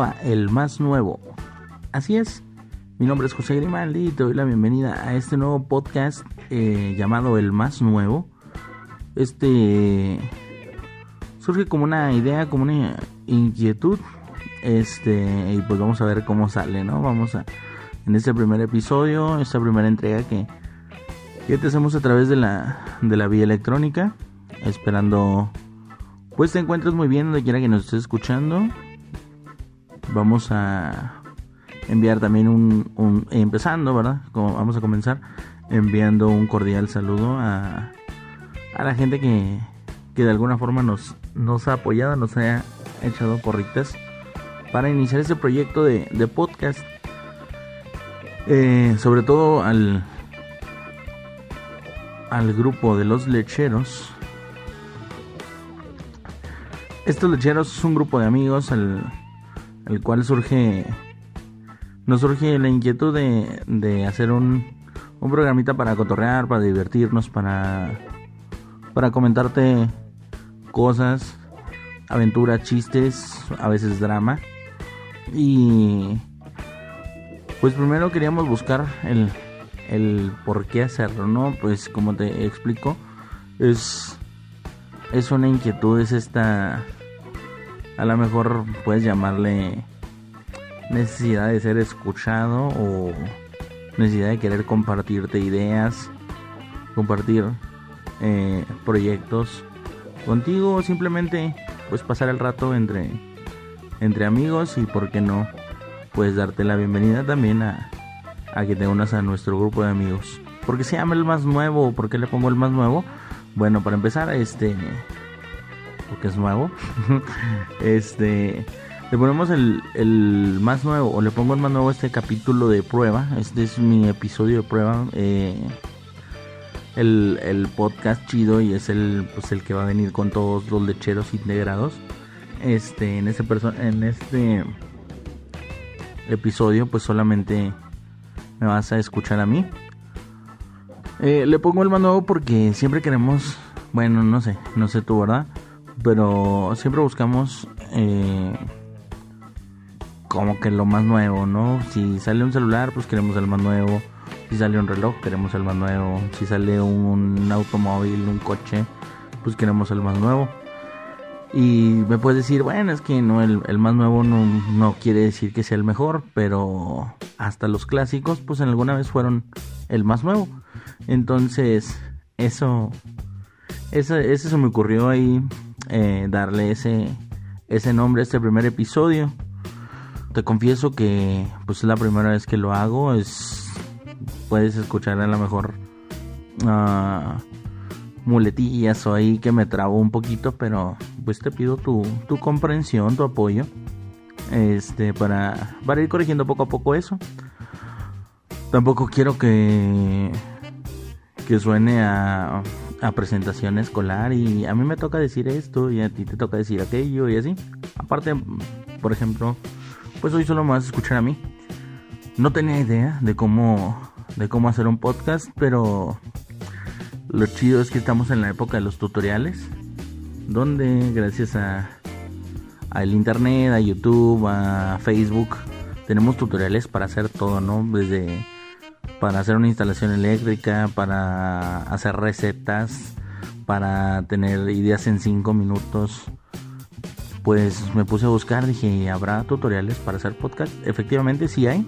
a El Más Nuevo. Así es, mi nombre es José Grimaldi y te doy la bienvenida a este nuevo podcast eh, llamado El Más Nuevo. Este surge como una idea, como una inquietud. Este, y pues vamos a ver cómo sale, ¿no? Vamos a en este primer episodio, esta primera entrega que, que te hacemos a través de la, de la vía electrónica. Esperando pues te encuentres muy bien donde quiera que nos estés escuchando. Vamos a enviar también un, empezando, ¿verdad? Como vamos a comenzar enviando un cordial saludo a, a la gente que, que de alguna forma nos, nos ha apoyado, nos ha echado corritas para iniciar este proyecto de, de podcast. Eh, sobre todo al, al grupo de los lecheros. Estos lecheros es un grupo de amigos al cual surge nos surge la inquietud de, de hacer un, un programita para cotorrear, para divertirnos, para, para comentarte cosas, aventuras, chistes, a veces drama. Y pues primero queríamos buscar el, el por qué hacerlo, ¿no? Pues como te explico, es, es una inquietud, es esta, a lo mejor puedes llamarle necesidad de ser escuchado o necesidad de querer compartirte ideas, compartir eh, proyectos contigo o simplemente pues pasar el rato entre entre amigos y por qué no pues darte la bienvenida también a, a que te unas a nuestro grupo de amigos. porque se llama el más nuevo? ¿Por qué le pongo el más nuevo? Bueno, para empezar, este porque es nuevo. este le ponemos el, el, más nuevo, o le pongo el más nuevo este capítulo de prueba. Este es mi episodio de prueba. Eh, el, el, podcast chido y es el, pues, el que va a venir con todos los lecheros integrados. Este, en este, en este episodio, pues solamente me vas a escuchar a mí. Eh, le pongo el más nuevo porque siempre queremos, bueno, no sé, no sé tú, ¿verdad? Pero siempre buscamos... Eh, como que lo más nuevo, ¿no? Si sale un celular, pues queremos el más nuevo. Si sale un reloj, queremos el más nuevo. Si sale un automóvil, un coche, pues queremos el más nuevo. Y me puedes decir, bueno, es que no, el, más nuevo no, no, quiere decir que sea el mejor, pero hasta los clásicos, pues en alguna vez fueron el más nuevo. Entonces, eso, eso, eso me ocurrió ahí, eh, darle ese, ese nombre a este primer episodio te confieso que pues es la primera vez que lo hago. Es puedes escuchar a lo mejor uh, muletillas o ahí que me trabo un poquito, pero pues te pido tu, tu comprensión, tu apoyo, este para para ir corrigiendo poco a poco eso. Tampoco quiero que que suene a, a presentación escolar y a mí me toca decir esto y a ti te toca decir aquello y así. Aparte, por ejemplo, pues hoy solo me vas a escuchar a mí. No tenía idea de cómo, de cómo hacer un podcast, pero lo chido es que estamos en la época de los tutoriales, donde gracias a al internet, a YouTube, a Facebook, tenemos tutoriales para hacer todo, ¿no? Desde para hacer una instalación eléctrica, para hacer recetas, para tener ideas en 5 minutos, pues me puse a buscar, dije, ¿habrá tutoriales para hacer podcast? Efectivamente sí hay,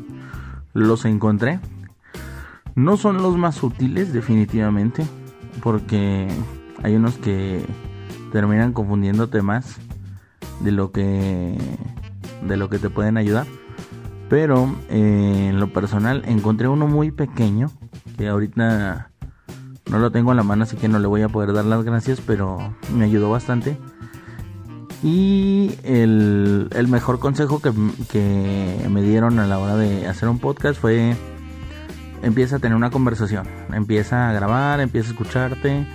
los encontré. No son los más útiles definitivamente, porque hay unos que terminan confundiéndote más de lo que de lo que te pueden ayudar. Pero eh, en lo personal encontré uno muy pequeño que ahorita no lo tengo en la mano, así que no le voy a poder dar las gracias, pero me ayudó bastante y el, mejor consejo que, me dieron a la hora de hacer un podcast fue empieza a tener una conversación, empieza a grabar, empieza a escucharte,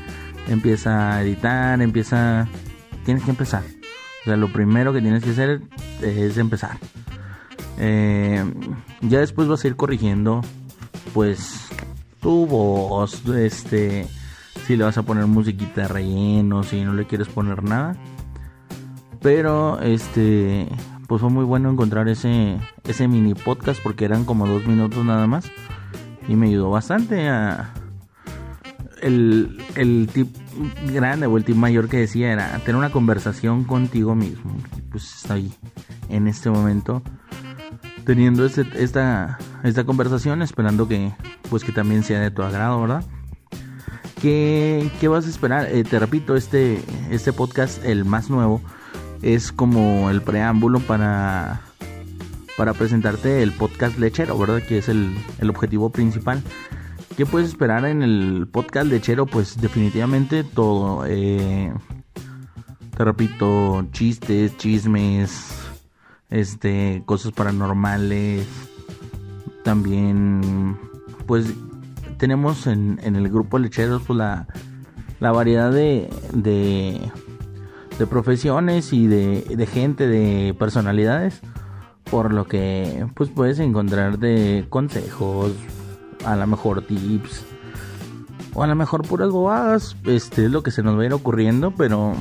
empieza a editar, empieza... Tienes que empezar. O sea, lo primero que tienes que hacer es empezar. Eh, ya después vas a ir corrigiendo, pues, tu voz, este, si le vas a poner musiquita de relleno, si no le quieres poner nada pero este pues fue muy bueno encontrar ese, ese mini podcast porque eran como dos minutos nada más. Y me ayudó bastante a... El, el tip grande o el tip mayor que decía era tener una conversación contigo mismo. Pues estoy en este momento teniendo este, esta, esta conversación, esperando que, pues que también sea de tu agrado, ¿verdad? ¿Qué, qué vas a esperar? Eh, te repito, este, este podcast, el más nuevo, es como el preámbulo para, para presentarte el podcast lechero, ¿verdad? Que es el, el objetivo principal. ¿Qué puedes esperar en el podcast lechero? Pues definitivamente todo. Eh, te repito, chistes, chismes, este, cosas paranormales. También, pues tenemos en, en el grupo lecheros pues, la, la variedad de, de, profesiones y de, de, gente, de personalidades. Por lo que pues puedes encontrar de consejos, a lo mejor tips, o a lo mejor puras bobadas. Este es lo que se nos va a ir ocurriendo, pero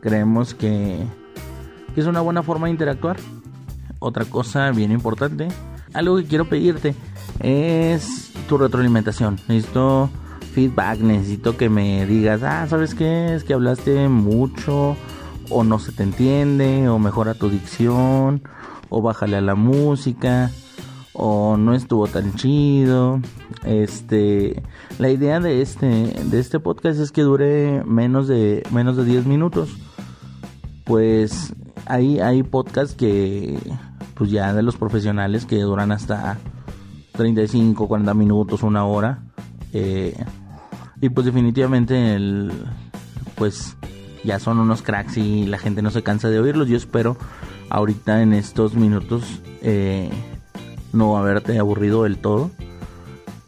creemos que es una buena forma de interactuar. Otra cosa bien importante, algo que quiero pedirte es tu retroalimentación. Necesito feedback, necesito que me digas, ah, ¿sabes qué? Es que hablaste mucho o no se te entiende o mejora tu dicción o bájale a la música o no estuvo tan chido. Este, la idea de este de este podcast es que dure menos de menos de 10 minutos. Pues hay, hay podcasts que, pues ya de los profesionales que duran hasta 35, 40 minutos, una hora. Eh, y pues definitivamente el, pues ya son unos cracks y la gente no se cansa de oírlos. Yo espero ahorita en estos minutos eh, no haberte aburrido del todo.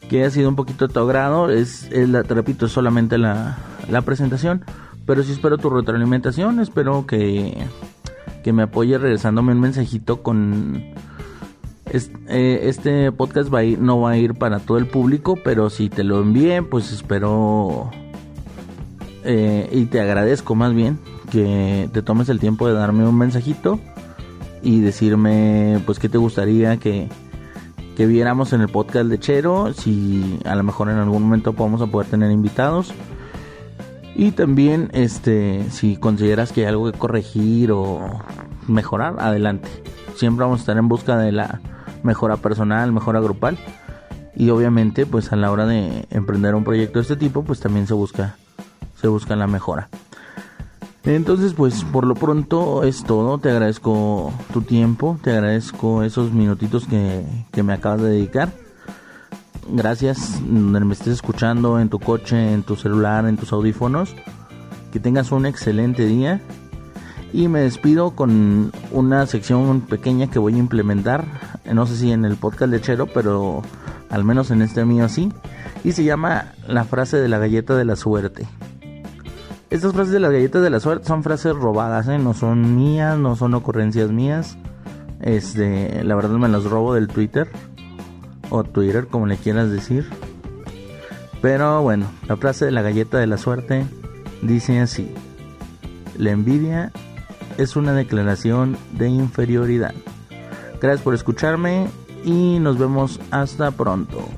Que ha sido un poquito de tu agrado. Es, te repito, es solamente la, la presentación. Pero sí espero tu retroalimentación. Espero que que me apoye regresándome un mensajito con eh, este, podcast va a ir, no va a ir para todo el público, pero si te lo envíe, pues espero eh, y te agradezco más bien que te tomes el tiempo de darme un mensajito y decirme pues qué te gustaría que, que viéramos en el podcast de Chero, si a lo mejor en algún momento podemos a poder tener invitados. Y también, este, si consideras que hay algo que corregir o mejorar, adelante. Siempre vamos a estar en busca de la mejora personal, mejora grupal. Y obviamente, pues a la hora de emprender un proyecto de este tipo, pues también se busca, se busca la mejora. Entonces, pues por lo pronto es todo. Te agradezco tu tiempo, te agradezco esos minutitos que, que me acabas de dedicar gracias donde me estés escuchando en tu coche, en tu celular, en tus audífonos. Que tengas un excelente día. Y me despido con una sección pequeña que voy a implementar. No sé si en el podcast lechero, pero al menos en este mío sí. Y se llama la frase de la galleta de la suerte. Estas frases de la galleta de la suerte son frases robadas, ¿eh? no son mías, no son ocurrencias mías. Este, la verdad me las robo del Twitter o Twitter, como le quieras decir. Pero bueno, la frase de la galleta de la suerte dice así. La envidia es una declaración de inferioridad. Gracias por escucharme y nos vemos hasta pronto.